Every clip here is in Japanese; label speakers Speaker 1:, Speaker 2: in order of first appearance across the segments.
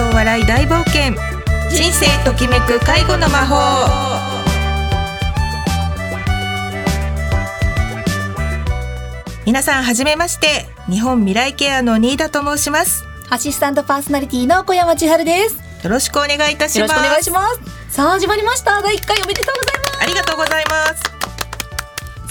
Speaker 1: と笑い大冒険人生ときめく介護の魔法皆さんはじめまして日本未来ケアの新田と申します
Speaker 2: アシスタントパーソナリティの小山千春です。
Speaker 1: よろしくお願いいたします
Speaker 2: よろしくお願いします。さあ始まりました。第1回おめでとうございます。
Speaker 1: ありがとうございます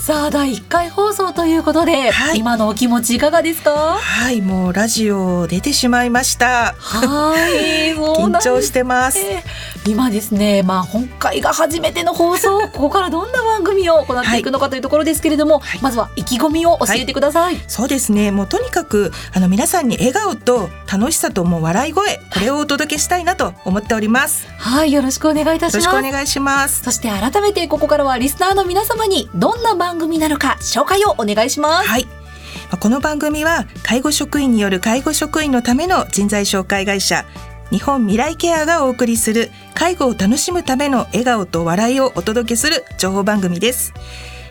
Speaker 2: さあ第1回放送ということで、
Speaker 1: はい。
Speaker 2: 今のお気持ちいかがですか？
Speaker 1: はいもうラジオ出てしまいました。
Speaker 2: はい、
Speaker 1: 緊張してます。
Speaker 2: ね今ですね、まあ今回が初めての放送、ここからどんな番組を行っていくのかというところですけれども、
Speaker 1: はい
Speaker 2: まずは意気込みを教えてください。
Speaker 1: そうですねもうとにかくあの皆さんに笑顔と楽しさともう笑い声これをお届けしたいなと思っておりますよ
Speaker 2: はい、よろしくお願いいたし
Speaker 1: ろ
Speaker 2: ます。
Speaker 1: しくお願いします
Speaker 2: そして改めてここからはリスナーの皆様にどんな番組なのか紹介をお願いします。
Speaker 1: はい。まあこの番組は介護職員による介護職員のための人材紹介会社日本未来ケアがお送りする介護を楽しむための笑顔と笑いをお届けする情報番組です。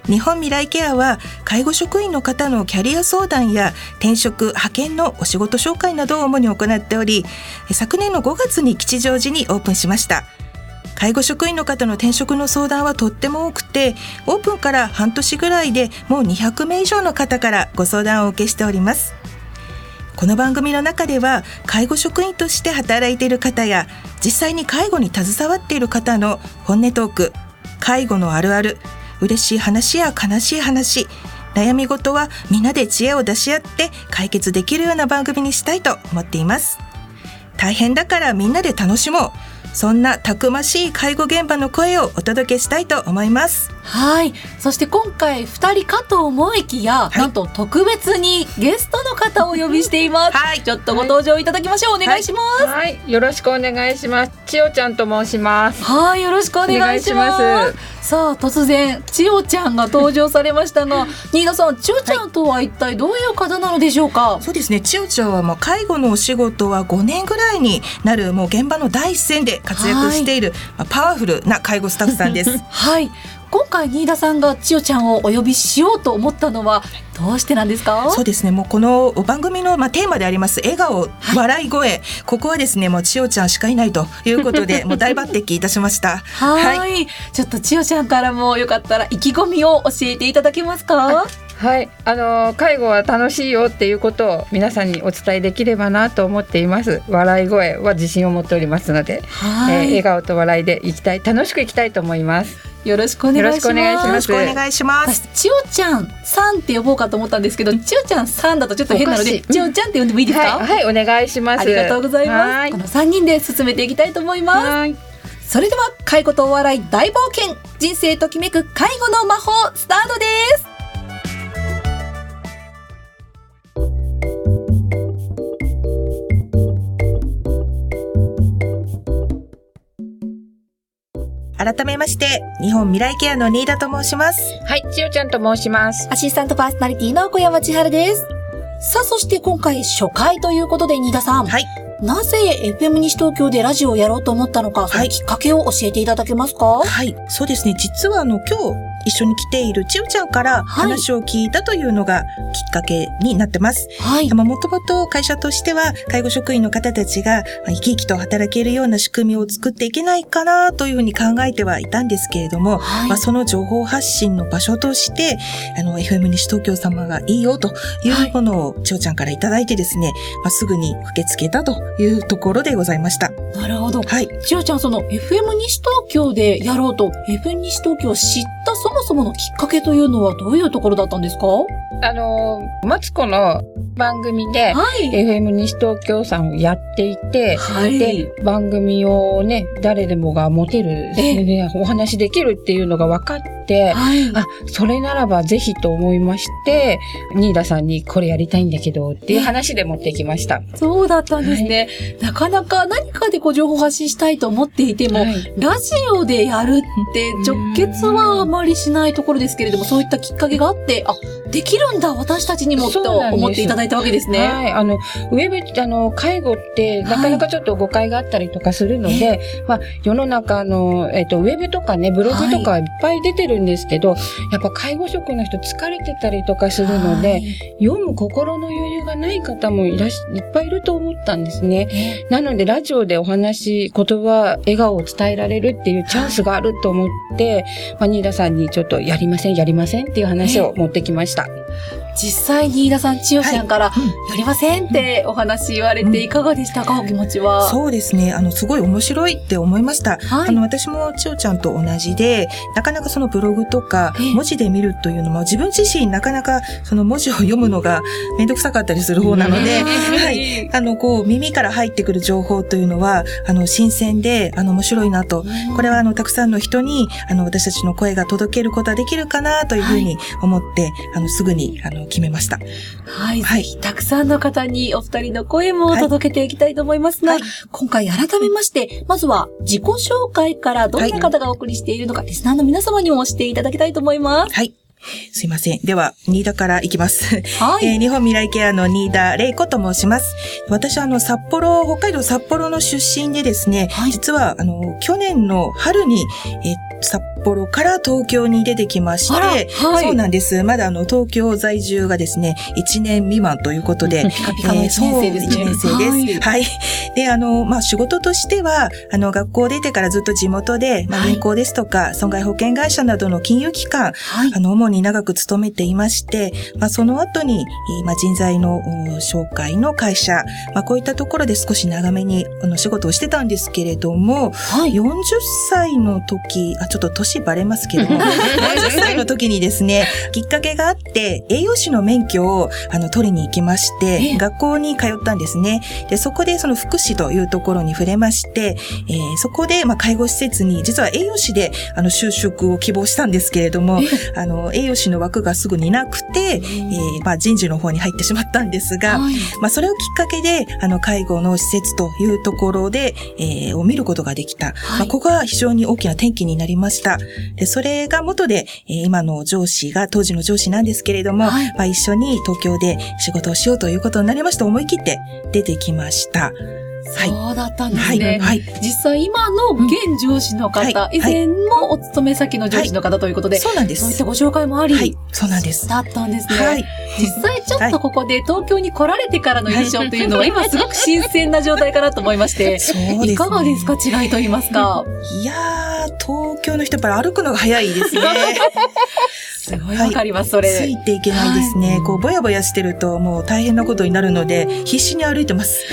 Speaker 1: 日本未来ケアは介護職員の方のキャリア相談や転職派遣のお仕事紹介などを主に行っており昨年の5月に吉祥寺にオープンしました介護職員の方の転職の相談はとっても多くてオープンから半年ぐらいでもう200名以上の方からご相談をお受けしておりますこの番組の中では介護職員として働いている方や実際に介護に携わっている方の本音トーク介護のあるある嬉しい話や悲しい話悩み事はみんなで知恵を出し合って解決できるような番組にしたいと思っています。大変だからみんなで楽しもう。そんなたくましい介護現場の声をお届けしたいと思います。
Speaker 2: はい。そして今回二人かと思いきや、
Speaker 1: い
Speaker 2: なんと特別にゲストの方をお呼びしています。
Speaker 1: はい
Speaker 2: ちょっとご登場いただきましょう。お願いします。
Speaker 3: はい、よろしくお願いします。千代ちゃんと申します。
Speaker 2: はい、よろしくお願いします。さあ、突然、千代ちゃんが登場されましたが、新田さん、千代ちゃんとは一体どういう方なのでしょうか？
Speaker 1: そうですね千代ちゃんはもう介護のお仕事は5年ぐらいになるもう現場の第一線で活躍している、まあパワフルな介護スタッフさんです
Speaker 2: はい。今回、新田さんが千代ちゃんをお呼びしようと思ったのは、どうしてなんですか？
Speaker 1: そうですね。もうこの番組のまあテーマであります笑顔、笑い声。ここはですねもう千代ちゃんしかいないということで もう大抜擢いたしました。
Speaker 2: はい。ちょっと千代ちゃんからもよかったら意気込みを教えていただけますか？
Speaker 3: はい、あの介護は楽しいよっていうことを皆さんにお伝えできればなと思っています。笑い声は自信を持っておりますので、
Speaker 2: はい、
Speaker 3: えー笑顔と笑いでいきたい、楽しくいきたいと思います。
Speaker 2: よろしくお願いします。
Speaker 3: よろしくお願いし
Speaker 1: よろ
Speaker 3: ます
Speaker 1: しくお願いします
Speaker 2: 私千代ちゃんさんって呼ぼうかと思ったんですけど、千代ちゃんさんだとちょっと変なので、千代ちゃんって呼んでもいいですか？
Speaker 3: はい、はい、お願いします。
Speaker 2: ありがとうございます。
Speaker 3: はい
Speaker 2: この三人で進めていきたいと思います。
Speaker 3: はい
Speaker 2: それでは介護とお笑い大冒険人生ときめく介護の魔法スタートです。
Speaker 1: 改めまして日本未来ケアの新田と申します
Speaker 3: はい、千代ちゃんと申します。
Speaker 2: アシスタントパーソナリティの小山千春です。さあ、そして今回初回ということで、新田さん。
Speaker 1: はい
Speaker 2: なぜ FM 西東京でラジオをやろうと思ったのか、そのきっかけを教えていただけますか？
Speaker 1: はいそうですね実はあの今日一緒に来ている千代ちゃんから話を聞いたというのがきっかけになってます、
Speaker 2: はい。
Speaker 1: まあ、もともと会社としては介護職員の方たちがまあ生き生きと働けるような仕組みを作っていけないかなというふうに考えてはいたんですけれども、
Speaker 2: はい
Speaker 1: まあ、その情報発信の場所として、あの、FM 西東京様がいいよというものを千代ちゃんからいただいてですね、まあ、すぐに駆けつけたというところでございました。
Speaker 2: なるほど。
Speaker 1: はい。
Speaker 2: 千代ちゃん、その FM 西東京でやろうと、FM 西東京を知ったそもそものきっかけというのはどういうところだったんですか？は
Speaker 3: あのマツコの番組で、
Speaker 2: い。
Speaker 3: FM 西東京さんをやっていて、
Speaker 2: はい。
Speaker 3: で、番組をね、誰でもが持てる、
Speaker 2: ええ
Speaker 3: ねお話できるっていうのが分かって、
Speaker 2: はい。
Speaker 3: あ、それならばぜひと思いまして、新田さんにこれやりたいんだけどっていう話で持ってきました。
Speaker 2: そうだったんですね。なかなか何かでこう情報発信したいと思っていても、
Speaker 3: はい
Speaker 2: ラジオでやるって直結はあまりしないところですけれども、そういったきっかけがあって、あ、できるんだ、私たちにもと思っていただいたわけですね。
Speaker 3: はい。あの、ウェブ、あの、介護って、なかなかちょっと誤解があったりとかするので、まあ、世の中の、えっ、と、ウェブとかね、ブログとかいっぱい出てるんですけど、やっぱ介護職の人疲れてたりとかするので、読む心の余裕がない方もいらっし、いっぱいいると思ったんですね。
Speaker 2: え
Speaker 3: なので、ラジオでお話、言葉、笑顔を伝えられるっていうチャンスがあると思って、まあ、ニーダさんにちょっとやりません、やりませんっていう話を持ってきました。
Speaker 2: stop 実際に飯田さん、千代ちゃんから、やりませんってお話言われていかがでしたか、お気持ちは。
Speaker 1: そうですね。あの、すごい面白いって思いました。
Speaker 2: はい
Speaker 1: あの、私も千代ちゃんと同じで、なかなかそのブログとか
Speaker 2: ええ、
Speaker 1: 文字で見るというのも、自分自身なかなかその文字を読むのがめんどくさかったりする方なので、
Speaker 3: うん
Speaker 1: はい。あの、こう、耳から入ってくる情報というのは、あの、新鮮で、あの、面白いなと。これは、あの、たくさんの人に、あの、私たちの声が届けることができるかなというふうに思って、あの、すぐに、あの、決めました。
Speaker 2: はい。
Speaker 1: はい
Speaker 2: ぜひ、たくさんの方にお二人の声も届けていきたいと思いますが、
Speaker 1: はい
Speaker 2: 今回改めまして、まずは自己紹介からどんな方がお送りしているのか、リスナーの皆様にもしていただきたいと思います。
Speaker 1: はい。すいません。では、新田からいきます。
Speaker 2: はい。
Speaker 1: えー日本未来ケアの新田玲子と申します。私はあの、札幌、北海道札幌の出身でですね、
Speaker 2: はい
Speaker 1: 実はあの、去年の春に、えー札幌から東京に出てきまして、
Speaker 2: はい
Speaker 1: そうなんです。まだあの、東京在住がですね、1年未満ということで、
Speaker 2: ピカピカの一年生ですね。
Speaker 1: そう、一年生です。はい。で、あの、まあ、仕事としては、あの、学校出てからずっと地元で、まあ、
Speaker 2: はい
Speaker 1: 銀行ですとか、損害保険会社などの金融機関、
Speaker 2: はい。
Speaker 1: あの、主に長く勤めていまして、まあ、その後に、えーまあ、人材のお紹介の会社、まあ、こういったところで少し長めに、あの、仕事をしてたんですけれども、
Speaker 2: はい。
Speaker 1: 40歳の時、あ、ちょっと年バレますけども、40歳の時にですね、きっかけがあって、栄養士の免許を、あの、取りに行きまし
Speaker 2: ええ
Speaker 1: て、学校に通ったんですね。で、そこでその福祉というところに触れまして、えーそこで、まあ、介護施設に、実は栄養士で、あの、就職を希望したんですけれども、あの、栄養士の枠がすぐになくて、えーまあ、人事の方に入ってしまったんですが、
Speaker 2: はい。
Speaker 1: まあ、それをきっかけで、あの、介護の施設というところで、えーを見ることができた。まあ、ここが非常に大きな転機になりました。で、それが元で、えー今の上司が、当時の上司なんですけれども、
Speaker 2: はい
Speaker 1: まあ、一緒に東京で仕事をしようということになりまして、思い切って出てきました。はい。
Speaker 2: そうだったんです
Speaker 1: はい。
Speaker 2: ね。
Speaker 1: はい。
Speaker 2: 実際今の現上司の方、
Speaker 1: うんはい
Speaker 2: 以前もお勤め先の上司の方ということで、
Speaker 1: そうなんです。
Speaker 2: そういったご紹介もあり、
Speaker 1: はい。そうなんです。
Speaker 2: だったんですね。
Speaker 1: はい。
Speaker 2: 実際ちょっとここで東京に来られてからの印象というのは今すごく新鮮な状態かなと思いまして、
Speaker 1: ね。
Speaker 2: いかがですか？違いと言いますか？
Speaker 1: いやー、東京の人やっぱり歩くのが早いですね。
Speaker 2: すごいわかります、そ
Speaker 1: つ
Speaker 2: れ。
Speaker 1: いていけないですね。
Speaker 2: はい
Speaker 1: こう、ぼやぼやしてるともう大変なことになるので、必死に歩いてます。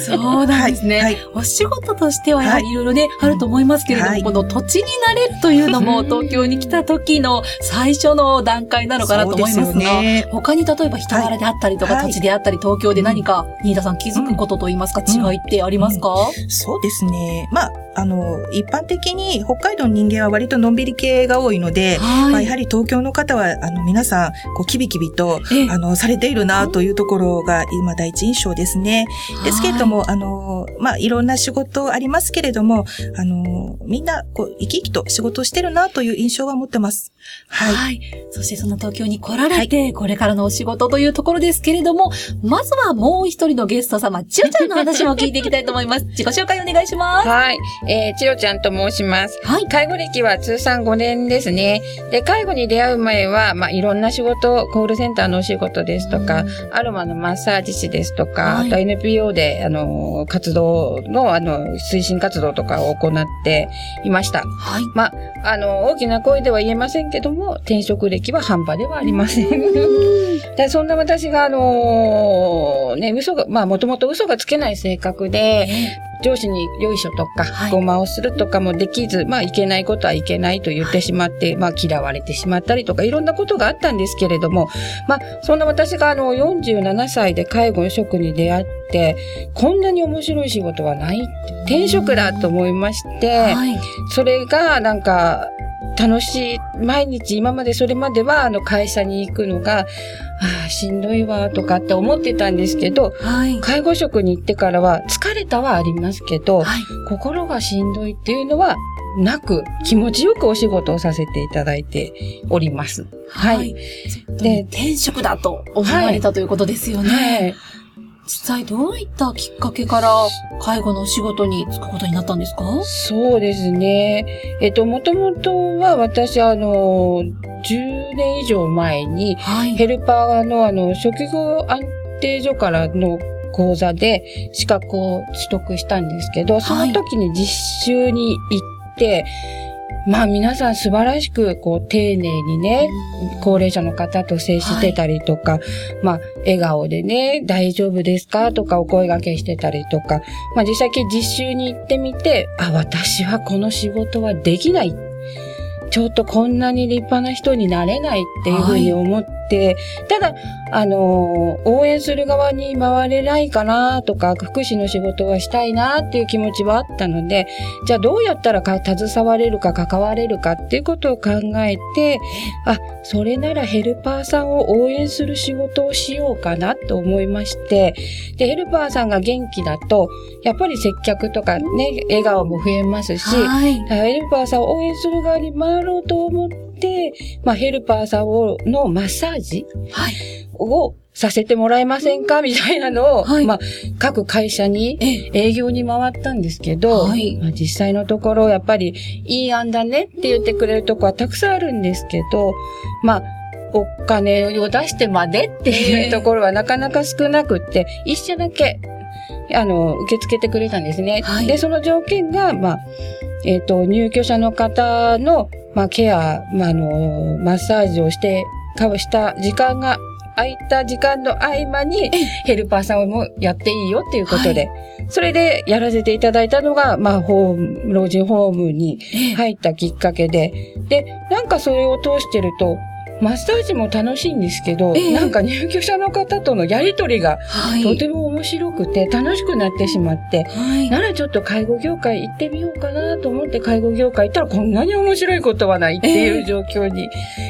Speaker 2: そうなんですね。
Speaker 1: はい。
Speaker 2: お仕事としてはやはりいろいろね、あると思いますけれども、
Speaker 1: はい
Speaker 2: この土地になれるというのも東京に来た時の最初の段階なのかなと思いますが、
Speaker 1: よね
Speaker 2: 他に例えば人柄であったりとか、
Speaker 1: はい。
Speaker 2: 土地であったり、東京で何か、新田さん気づくことと言いますか、
Speaker 1: うん。
Speaker 2: 違いってありますか、
Speaker 1: そうですね。まあ、あの、一般的に北海道の人間は割とのんびり系が多いので、まあ、やはり東京の方は、あの、皆さん、こう、キビキビと、
Speaker 2: ええ。
Speaker 1: あの、されているな、というところが、今、第一印象ですね。ですけれども、あの、まあ、いろんな仕事ありますけれども、あの、みんな、こう、生き生きと仕事をしてるな、という印象は持ってます。はい。
Speaker 2: はい。そしてその東京に来られて、これからのお仕事というところですけれども、まずはもう一人のゲスト様、ちよちゃんの話も聞いていきたいと思います。自己紹介お願いします。
Speaker 3: はい。えー、ちよちゃんと申します。
Speaker 2: はい。
Speaker 3: 介護歴は通算5年ですね。で、介護に出会う前は、まあ、いろんな仕事、コールセンターのお仕事ですとか、アロマのマッサージ師ですとか、
Speaker 2: はい
Speaker 3: あと NPO で、あの、活動の、あの、推進活動とかを行っていました。
Speaker 2: はい。
Speaker 3: あの、大きな声では言えませんけども、転職歴は半端ではありません。でそんな私が、あのね、嘘が、まあ、もともと嘘がつけない性格で、上司によいしょとか、
Speaker 2: はい
Speaker 3: ごまをするとかもできず、まあ、いけないことはいけないと言ってしまって、まあ、嫌われてしまったりとか、いろんなことがあったんですけれども、まあ、そんな私が、あの、47歳で介護職に出会って、こんなに面白い仕事はない転職だと思いまして、
Speaker 2: はい。
Speaker 3: それがなんか楽しい、毎日今までそれまではあの会社に行くのが、ああ、しんどいわとかって思ってたんですけど、
Speaker 2: はい。
Speaker 3: 介護職に行ってからは疲れたはありますけど、
Speaker 2: はい。
Speaker 3: 心がしんどいっていうのはなく気持ちよくお仕事をさせていただいております。はい。
Speaker 2: で、転職だと思われたということですよね。
Speaker 3: はい。
Speaker 2: 実際どういったきっかけから介護のお仕事に就くことになったんですか？
Speaker 3: そうですね。えっと、もともとは私、あの、10年以上前に、
Speaker 2: はい。
Speaker 3: ヘルパーの、あの、職業安定所からの講座で資格を取得したんですけど、その時に実習に行って、まあ皆さん素晴らしく、こう、丁寧にね、高齢者の方と接してたりとか、まあ、笑顔でね、大丈夫ですかとかお声掛けしてたりとか、まあ実際実習に行ってみて、あ、私はこの仕事はできない。ちょっとこんなに立派な人になれないっていうふうに思って、ただ、あのー応援する側に回れないかなとか、福祉の仕事はしたいなっていう気持ちはあったので、じゃあどうやったらか携われるか関われるかっていうことを考えて、あ、それならヘルパーさんを応援する仕事をしようかなと思いまして、で、ヘルパーさんが元気だと、やっぱり接客とかね、笑顔も増えますし、
Speaker 2: はい。
Speaker 3: ヘルパーさんを応援する側に回ろうと思って、まあ、ヘルパーさんをのマッサージ
Speaker 2: はい。
Speaker 3: をさせてもらえませんか？みたいなのを、
Speaker 2: はい
Speaker 3: まあ、各会社に
Speaker 2: ええ。
Speaker 3: 営業に回ったんですけど、
Speaker 2: はい
Speaker 3: まあ、実際のところ、やっぱり、いい案だねって言ってくれるとこはたくさんあるんですけど、まあ、お金を出してまでっていうところはなかなか少なくって、一社だけ、あの、受け付けてくれたんですね。
Speaker 2: はい
Speaker 3: で、その条件が、まあ、えっ、と、入居者の方の、まあ、ケア、まあ、あの、マッサージをして、かした時間が、空いた時間の合間に、ヘルパーさんもやっていいよっていうことで、それでやらせていただいたのが、まあ、ホーム、老人ホームに
Speaker 2: ええ。
Speaker 3: 入ったきっかけで、で、なんかそれを通してると、マッサージも楽しいんですけど、
Speaker 2: ええ
Speaker 3: なんか入居者の方とのやりとりが
Speaker 2: はい。
Speaker 3: とても面白くて楽しくなってしまって、
Speaker 2: はい。
Speaker 3: ならちょっと介護業界行ってみようかなと思って介護業界行ったらこんなに面白いことはないっていう状況に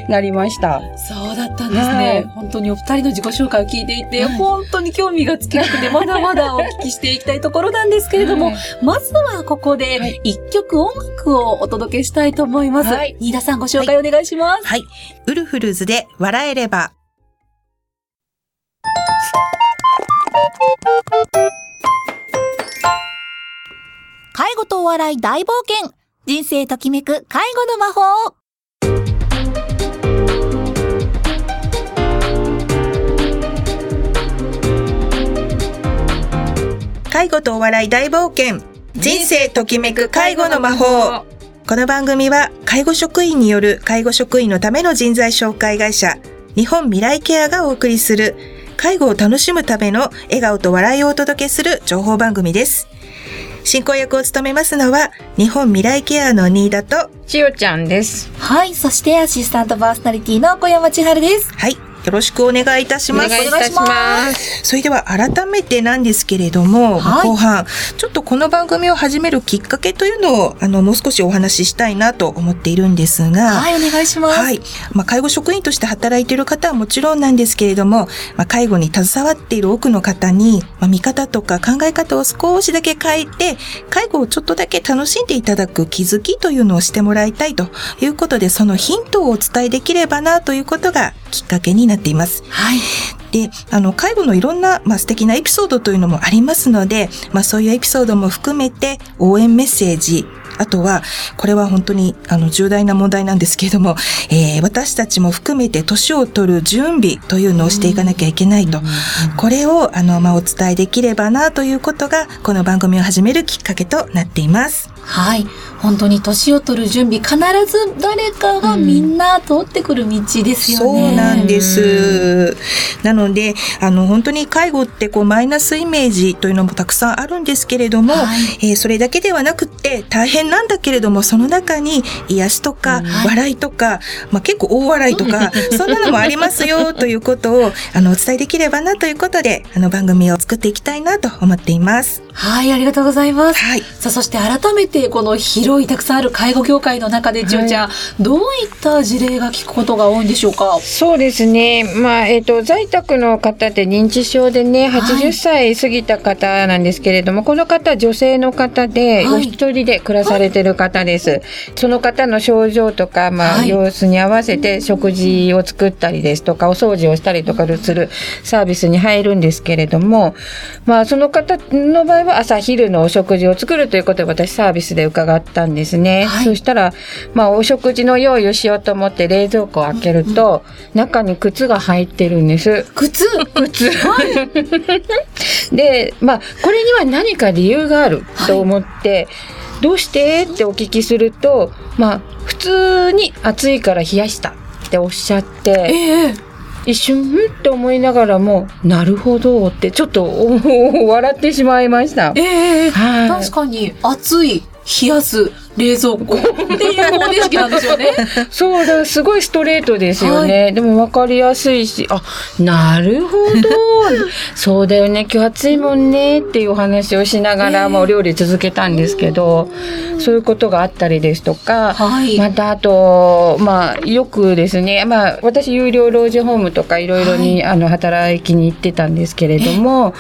Speaker 3: なりました。
Speaker 2: そうだったんですね。
Speaker 3: はい
Speaker 2: 本当にお二人の自己紹介を聞いていて、
Speaker 3: はい
Speaker 2: 本当に興味が尽きなくて、まだまだお聞きしていきたいところなんですけれども、
Speaker 3: はい
Speaker 2: まずはここで
Speaker 3: はい
Speaker 2: 一曲音楽をお届けしたいと思います。
Speaker 3: はい
Speaker 2: 新田さんご紹介お願いします。
Speaker 1: はい。ウルフルズで笑えれば。
Speaker 4: 介護とお笑い大冒険人生ときめく介護の魔法
Speaker 1: 介護とお笑い大冒険。人生ときめく介護の魔法。この番組は介護職員による介護職員のための人材紹介会社日本未来ケアがお送りする介護を楽しむための笑顔と笑いをお届けする情報番組です。進行役を務めますのは日本未来ケアの新田と
Speaker 3: しおちゃんです。
Speaker 4: はい、そしてアシスタントパーソナリティの小山千春です。
Speaker 1: はい。よろしくお願いいたし
Speaker 3: お
Speaker 1: ます。
Speaker 3: 願いいたします。
Speaker 1: それでは改めてなんですけれども、
Speaker 4: はい
Speaker 1: 後半、ちょっとこの番組を始めるきっかけというのを、あの、もう少しお話ししたいなと思っているんですが、
Speaker 4: はい、お願いします。
Speaker 1: はい。まあ、介護職員として働いている方はもちろんなんですけれども、まあ、介護に携わっている多くの方に、まあ、見方とか考え方を少しだけ変えて、介護をちょっとだけ楽しんでいただく気づきというのをしてもらいたいということで、そのヒントをお伝えできればなということがきっかけになっています。
Speaker 4: はい。
Speaker 1: で、あの、介護のいろんな、まあ、素敵なエピソードというのもありますので、まあ、そういうエピソードも含めて、応援メッセージ、あとは、これは本当に、あの、重大な問題なんですけれども、えー私たちも含めて年を取る準備というのをしていかなきゃいけないと。これを、あの、まあ、お伝えできればなということが、この番組を始めるきっかけとなっています。
Speaker 2: はい。本当に年を取る準備、必ず誰かがみんな通ってくる道ですよ
Speaker 1: そ
Speaker 2: ね。
Speaker 1: うなんです。なので、あの、本当に介護ってこう、マイナスイメージというのもたくさんあるんですけれども、
Speaker 2: はい
Speaker 1: えーそれだけではなくって、大変なんだけれども、その中に癒しとか、笑いとか、まあ、結構大笑いとか、そんなのもありますよ、ということを、あの、お伝えできればなということで、あの、番組を作っていきたいなと思っています。
Speaker 2: はい、ありがとうございます。
Speaker 1: はい。
Speaker 2: さあ、そして改めてこの広いたくさんある介護業界の中で、
Speaker 3: い。
Speaker 2: 千代ちゃん、どういった事例が聞くことが多いんでしょうか？
Speaker 3: そうですね。まあ、えっ、と、在宅の方で認知症でね、
Speaker 2: はい。
Speaker 3: 80歳過ぎた方なんですけれども、この方、女性の方で、
Speaker 2: はい。
Speaker 3: お一人で暮らされてる方です。その方の症状とか、まあ、
Speaker 2: はい。
Speaker 3: 様子に合わせて食事を作ったりですとか、お掃除をしたりとかするサービスに入るんですけれども、まあ、その方の場合は朝昼のお食事を作るということで私サービスで伺ったんですね。
Speaker 2: はい。
Speaker 3: そしたら、まあ、お食事の用意をしようと思って冷蔵庫を開けると、中に靴が入ってるんです。
Speaker 2: 靴？
Speaker 3: 靴。で、まあ、これには何か理由があると思って、どうして？ってお聞きすると、まあ、普通に暑いから冷やしたっておっしゃって、
Speaker 2: ええ。
Speaker 3: 一瞬、んって思いながらも、なるほどって、ちょっとお 笑ってしまいました。
Speaker 2: ええ。
Speaker 3: はい。
Speaker 2: 確かに、暑い、冷やす、冷蔵庫。っていう方程式なんですよね。
Speaker 3: そうだ、すごいストレートですよね。でも分かりやすいし、あ、なるほど。そうだよね、今日暑いもんね。っていうお話をしながら、
Speaker 2: ええ
Speaker 3: まあお料理続けたんですけど、そういうことがあったりですとか、
Speaker 2: はい。
Speaker 3: またあと、まあ、よくですね、まあ、私、有料老人ホームとかいろいろに、あの、働きに行ってたんですけれども、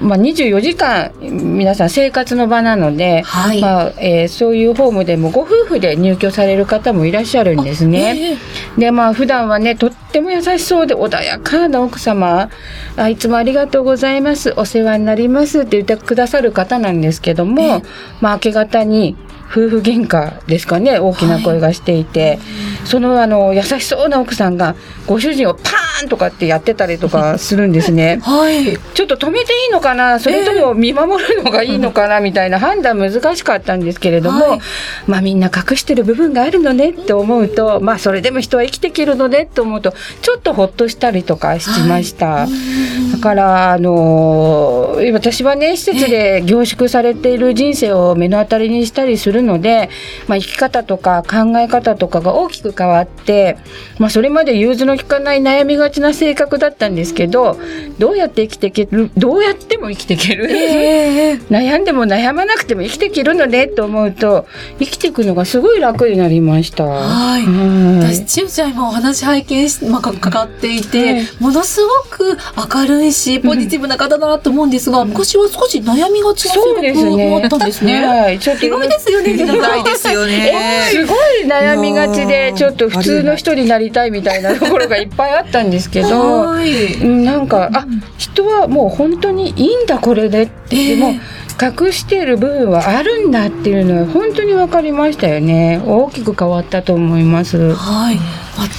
Speaker 3: まあ、24時間、皆さん生活の場なので、
Speaker 2: はい。
Speaker 3: まあ、えーそういうホームでもご夫婦で入居される方もいらっしゃるんですね。
Speaker 2: ええ
Speaker 3: で、まあ、普段はね、とっても優しそうで穏やかな奥様、あいつもありがとうございます、お世話になりますって言ってくださる方なんですけども、まあ、明け方に、夫婦喧嘩ですかね、大きな声がしていて、そのあの、優しそうな奥さんが、ご主人をパーンとかってやってたりとかするんですね。
Speaker 2: はい。
Speaker 3: ちょっと止めていいのかな？それとも見守るのがいいのかな？みたいな判断難しかったんですけれども、
Speaker 2: はい。
Speaker 3: まあみんな隠してる部分があるのねって思うと、まあそれでも人は生きていけるのねって思うと、ちょっとほっとしたりとかしました。だから、あのー私はね、施設で凝縮されている人生を目の当たりにしたりするので、まあ生き方とか考え方とかが大きく変わって、まあそれまで融通の利かない悩みがちな性格だったんですけど、どうやって生きていける、どうやっても生きていける？
Speaker 2: ええ
Speaker 3: 悩んでも悩まなくても生きていけるのねと思うと、生きていくのがすごい楽になりました。
Speaker 2: はい
Speaker 3: はい
Speaker 2: 私、千代ちゃん今お話拝見し、まあ、かかかっていて、
Speaker 3: はい
Speaker 2: ものすごく明るいし、ポジティブな方だなと思うんですが、昔は少し悩みがちな性。格もあったんですね。
Speaker 3: はい。ちょっと
Speaker 2: 意外ですよね、皆さん。
Speaker 1: ないですよね。
Speaker 3: すごい悩みがちでちょっと普通の人になりたいみたいなところがいっぱいあったんですけど
Speaker 2: は
Speaker 3: なんかあ人はもう本当にいいんだこれでって、
Speaker 2: ええ
Speaker 3: もう隠している部分はあるんだっていうのは本当に分かりましたよね大きく変わったと思います。
Speaker 2: はい。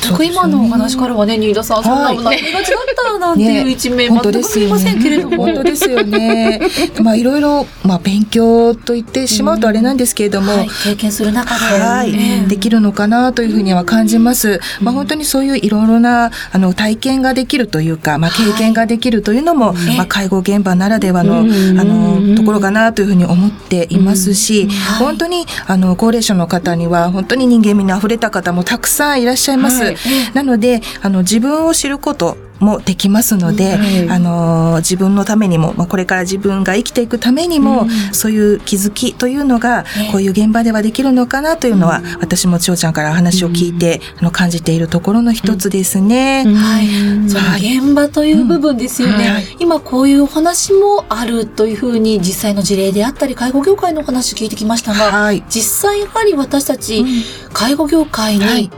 Speaker 2: 全く今のお話からはね、新田さん、そんな
Speaker 1: はい
Speaker 2: 悩みがちだったなんていう一面、
Speaker 1: 本当
Speaker 2: 全く見えませんけれども。
Speaker 1: 本当ですよね。まあいろいろ、まあ勉強と言ってしまうとあれなんですけれども、
Speaker 2: はい、経験する中で。
Speaker 1: はい、
Speaker 2: ええ
Speaker 1: できるのかなというふうには感じます。まあ本当にそういういろいろなあの体験ができるというか、まあ経験ができるというのも、
Speaker 2: ええ
Speaker 1: まあ介護現場ならではのあ
Speaker 3: うん。
Speaker 1: のところかなというふうに思っていますし、
Speaker 2: はい。
Speaker 1: 本当にあの高齢者の方には本当に人間味に溢れた方もたくさんいらっしゃいます。
Speaker 3: はい。
Speaker 1: なのであの自分を知ることもできますので、
Speaker 3: はい
Speaker 1: あの自分のためにも、まあ、これから自分が生きていくためにも、そういう気づきというのが、
Speaker 2: ええ
Speaker 1: こういう現場ではできるのかなというのは、私も千代ちゃんから話を聞いて、あの感じているところの一つですね。
Speaker 2: はい。
Speaker 1: はい
Speaker 2: 現場という部分ですよね。
Speaker 1: うん。はい。
Speaker 2: 今こういうお話もあるというふうに実際の事例であったり、介護業界のお話聞いてきましたが、
Speaker 1: はい。
Speaker 2: 実際やはり私たち、
Speaker 1: うん。
Speaker 2: 介護業界
Speaker 1: はい。
Speaker 2: に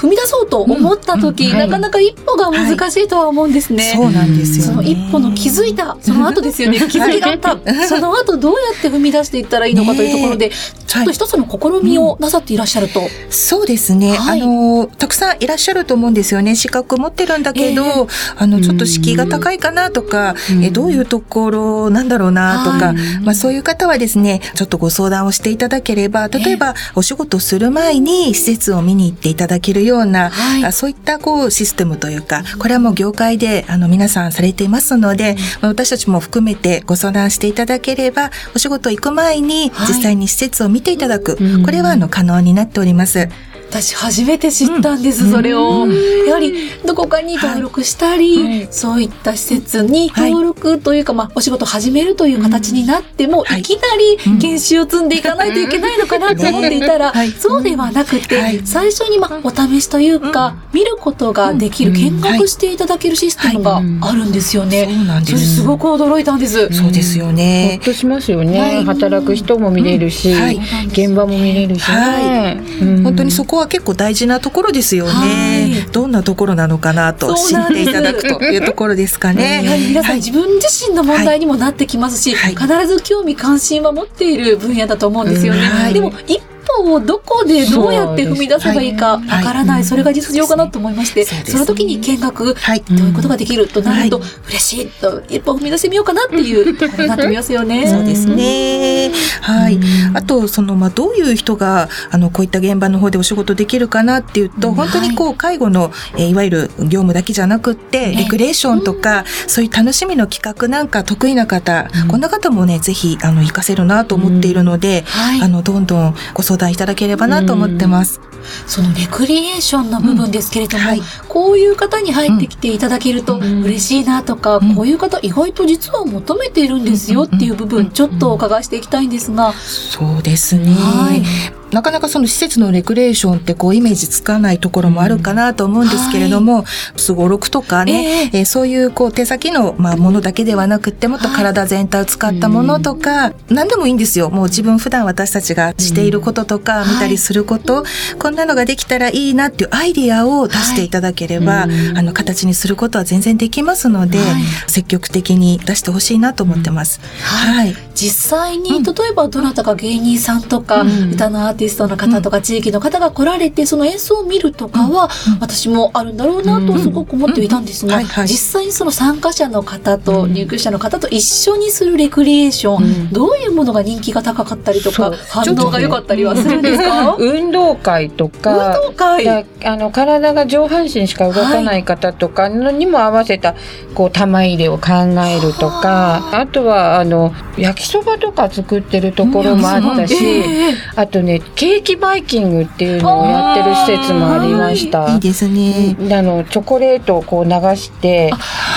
Speaker 2: 踏み出そうと思った時、なかなか一歩が難しいとは思うんですね。
Speaker 1: そうなんですよ、ね。
Speaker 2: その一歩の気づいた、その後ですよね。気づきがあった。その後どうやって踏み出していったらいいのかというところで、ちょっと一つの試みをなさっていらっしゃると。
Speaker 1: そうですね、
Speaker 2: はい。
Speaker 1: あの、たくさんいらっしゃると思うんですよね。資格持ってるんだけど、
Speaker 2: ええ。
Speaker 1: あの、ちょっと敷居が高いかなとか、
Speaker 3: うん。
Speaker 1: えどういうところなんだろうなとか、
Speaker 2: はい。
Speaker 1: まあそういう方はですね、ちょっとご相談をしていただければ、例えばお仕事する前に施設を見に行っていただけるような、
Speaker 2: はい。
Speaker 1: あそういったこうシステムというか、これはもう業界であの皆さんされていますので、まあ私たちも含めてご相談していただければ、お仕事行く前に
Speaker 2: はい。
Speaker 1: 実際に施設を見ていただく、
Speaker 3: うん
Speaker 1: これはあの可能になっております。
Speaker 2: 私初めて知ったんです、それを。やはり、どこかに登録したり、
Speaker 3: はい。
Speaker 2: そういった施設に登録というか、まあ、お仕事始めるという形になっても、
Speaker 1: はい。
Speaker 2: いきなり研修を積んでいかないといけないのかなと思っていたら、
Speaker 1: はい。
Speaker 2: そうではなくて、
Speaker 1: はい。
Speaker 2: 最初に、まあ、お試しというか、見ることができる、
Speaker 3: うん。
Speaker 2: 見学していただけるシステムがあるんですよね。
Speaker 1: そうなんです。
Speaker 2: それすごく驚いたんです。
Speaker 1: そうですよ
Speaker 3: ほ
Speaker 1: ね
Speaker 3: っ。としますよね、
Speaker 1: はい。
Speaker 3: 働く人も見れるし、
Speaker 1: うん。はい。
Speaker 3: 現場も見れるしね、うん。
Speaker 1: 本当にそこは結構大事なところですよね。
Speaker 2: はい。
Speaker 1: どんなところなのかなと知っていただくというところですかね。
Speaker 2: やはり皆さん、
Speaker 1: はい。
Speaker 2: 自分自身の問題にもなってきますし、
Speaker 1: はい。
Speaker 2: 必ず興味関心は持っている分野だと思うんですよね。でも一歩をどこでどうやって踏み出せばいいかわからない、
Speaker 1: はい。
Speaker 2: それが実情かなと思いまして、
Speaker 1: そ
Speaker 2: の時に見学、
Speaker 1: はい。
Speaker 2: どういうことができるとなると、
Speaker 1: は
Speaker 2: 嬉しいと一歩踏み出してみようかなっていうところになってみますよね。
Speaker 1: そうですね。はい。
Speaker 3: うん。
Speaker 1: あと、その、まあ、どういう人が、あの、こういった現場の方でお仕事できるかなっていうと、
Speaker 2: うん。
Speaker 1: 本当にこう、介護の、えーいわゆる業務だけじゃなくって、
Speaker 2: え
Speaker 1: レクレーションとか、そういう楽しみの企画なんか得意な方、
Speaker 3: うん。
Speaker 1: こんな方もね、ぜひ、あの、活かせるなと思っているので、
Speaker 2: はい。
Speaker 1: あの、どんどんご相談いただければなと思ってます。
Speaker 2: そのレクリエーションの部分ですけれども、
Speaker 1: はい。
Speaker 2: こういう方に入ってきていただけると
Speaker 3: うん。
Speaker 2: 嬉しいなとか、
Speaker 1: うん。
Speaker 2: こういう方意外と実は求めているんですよっていう部分、ちょっとお伺いしていきたいんですが、
Speaker 1: そうですね。
Speaker 2: はい
Speaker 1: なかなかその施設のレクレーションってこうイメージつかないところもあるかなと思うんですけれども、すごろくとかね、えーそういうこう手先のまあものだけではなくってもっと体全体を使ったものとか、何でもいいんですよ。もう自分普段私たちがしていることとか、
Speaker 2: うん
Speaker 1: 見たりすること、こんなのができたらいいなっていうアイディアを出していただければ、
Speaker 3: はい。
Speaker 1: あの形にすることは全然できますので、
Speaker 2: はい。
Speaker 1: 積極的に出してほしいなと思ってます。はい。
Speaker 2: 実際に、
Speaker 1: うん
Speaker 2: 例えばどなたか芸人さんとか、
Speaker 3: うん。
Speaker 2: 歌のアーティストの方とか、地域の方が来られて、その演奏を見るとかは、
Speaker 1: うん。
Speaker 2: 私もあるんだろうなとすごく思っていたんですが、実際にその参加者の方と
Speaker 3: うん
Speaker 2: 入居者の方と一緒にするレクリエーション、
Speaker 3: うん。
Speaker 2: どういうものが人気が高かったりとか反応が良かったりはするんですか？
Speaker 3: 運動会と
Speaker 2: 運
Speaker 3: か
Speaker 2: 動会？
Speaker 3: だあの体が上半身しか動かない方とかのにも合わせたこう玉入れを考えるとかあ。とはあの焼きそばとか作ってるところもあったし、
Speaker 2: ええ。
Speaker 3: あとねケーキバイキングっていうのをやってる施設もありました。
Speaker 1: いいですね。
Speaker 3: であのチョコレートをこう流して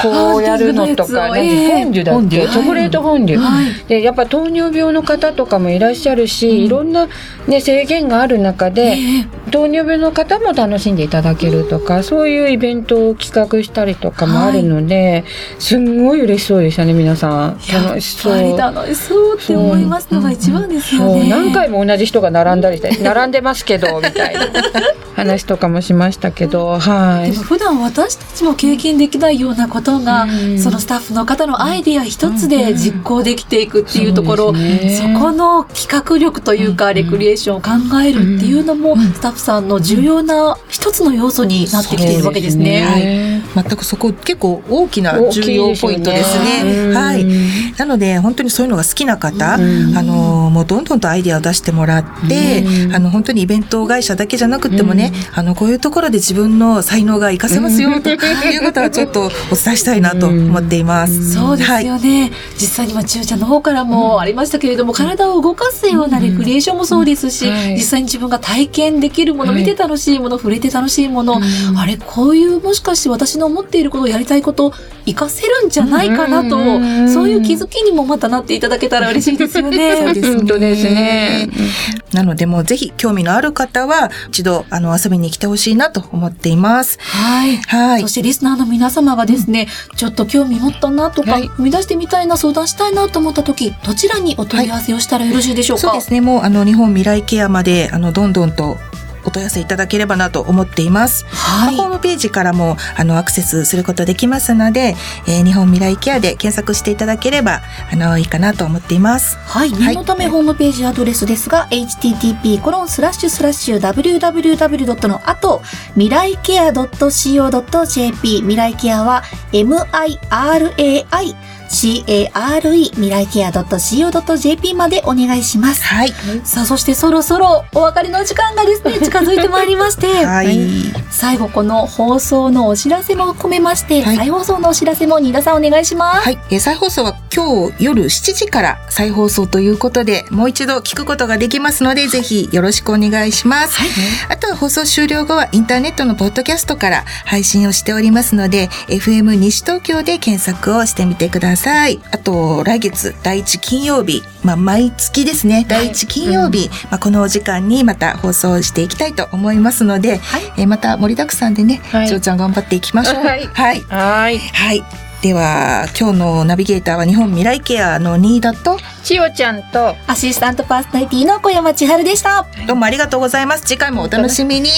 Speaker 3: こうやるのとか、
Speaker 2: あー
Speaker 3: 何フォンデュだっけ、チョコレートフォンデュ、
Speaker 2: はい。
Speaker 3: でやっぱ糖尿病の方とかもいらっしゃるし、
Speaker 2: うん。
Speaker 3: いろんな、ね、制限がある中で、
Speaker 2: ええ。
Speaker 3: 糖尿病の方も楽しんでいただけるとか、そういうイベントを企画したりとかもあるので、すんごい嬉しそうでしたね皆さん。楽しそう。
Speaker 2: 楽しそうって思いますのが一番ですよ
Speaker 3: そう。
Speaker 2: ね。
Speaker 3: 何回も同じ人が並んだりして並んでますけど みたいな。話とかもしましたけどはい。
Speaker 2: でも普段私たちも経験できないようなことが、
Speaker 3: うん
Speaker 2: そのスタッフの方のアイディア一つで実行できていくっていうところ、
Speaker 3: そうです
Speaker 2: そ
Speaker 3: ね
Speaker 2: この企画力というか、レクリエーションを考えるっていうのも、スタッフさんの重要な一つの要素になってきているわけ
Speaker 3: ですね。
Speaker 1: 全くそこ結構大きな重要ポイントですね。
Speaker 3: うん。
Speaker 1: はい。なので本当にそういうのが好きな方、
Speaker 3: うん。
Speaker 1: あのもうどんどんとアイディアを出してもらって、
Speaker 3: うん。
Speaker 1: あの本当にイベント会社だけじゃなくてもね、あのこういうところで自分の才能が活かせますよということはちょっとお伝えしたいなと思っています。
Speaker 2: そうです
Speaker 1: はい。
Speaker 2: よね。実際にまあ、ちゅうちゃんの方からもありましたけれども、体を動かすようなレクリエーションもそうですし、
Speaker 3: うん。はい
Speaker 2: 実際に自分が体験できるもの、
Speaker 3: はい
Speaker 2: 見て楽しいもの、触れて楽しいもの、
Speaker 3: うん。
Speaker 2: あれ、こういうもしかして私の思っていることをやりたいこと、活かせるんじゃないかなと、
Speaker 3: うん
Speaker 2: そういう気づきにもまたなっていただけたら嬉しいですよね。
Speaker 1: そうですね
Speaker 3: 本当ですね。
Speaker 1: なのでもうぜひ興味のある方は一度あの遊びに来てほしいなと思っています。
Speaker 2: はい。
Speaker 1: はい
Speaker 2: そ。してリスナーの皆様がですね、ちょっと興味持ったなとか、
Speaker 3: はい
Speaker 2: 踏み出してみたいな、相談したいなと思った時、どちらにお問い合わせをしたらよろしいでしょうか、
Speaker 1: そうですね。もうあの日本未来ケアまであのどんどんとお問い合わせいただければなと思っています。
Speaker 2: はい。
Speaker 1: ホームページからもあのアクセスすることできますので、えー日本未来ケアで検索していただければあのいいかなと思っています。
Speaker 2: はい。念のためホームページアドレスですが、http コロンスラッシュスラッシュ www. の後、未来ケア .co.jp 未来ケアは mirai care 未来ケア .co.jp までお願いします。
Speaker 1: はい。
Speaker 2: さあ、そしてそろそろお別れの時間がですね、近づいてまいりまして、
Speaker 1: はい。
Speaker 2: 最後この放送のお知らせも含めまして、
Speaker 1: はい
Speaker 2: 再放送のお知らせも新田さんお願いします。
Speaker 1: はい。えー再放送は今日夜7時から再放送ということで、もう一度聞くことができますので、ぜひよろしくお願いします。あとは放送終了後はインターネットのポッドキャストから配信をしておりますので、FM 西東京で検索をしてみてください。あと、来月第1金曜日、まあ、毎月ですね、第1金曜日、まあ、このお時間にまた放送していきたいと思いますので、えーまた盛りだくさんでね、
Speaker 3: はい
Speaker 1: ちおちゃん頑張っていきましょう。
Speaker 3: はい
Speaker 1: はい。
Speaker 3: はい。
Speaker 1: はい。では、今日のナビゲーターは日本未来ケアの新田と、
Speaker 3: 千代ちゃんと、
Speaker 2: アシスタントパーソナリティの小山千春でした。
Speaker 1: どうもありがとうございます。次回もお楽しみに。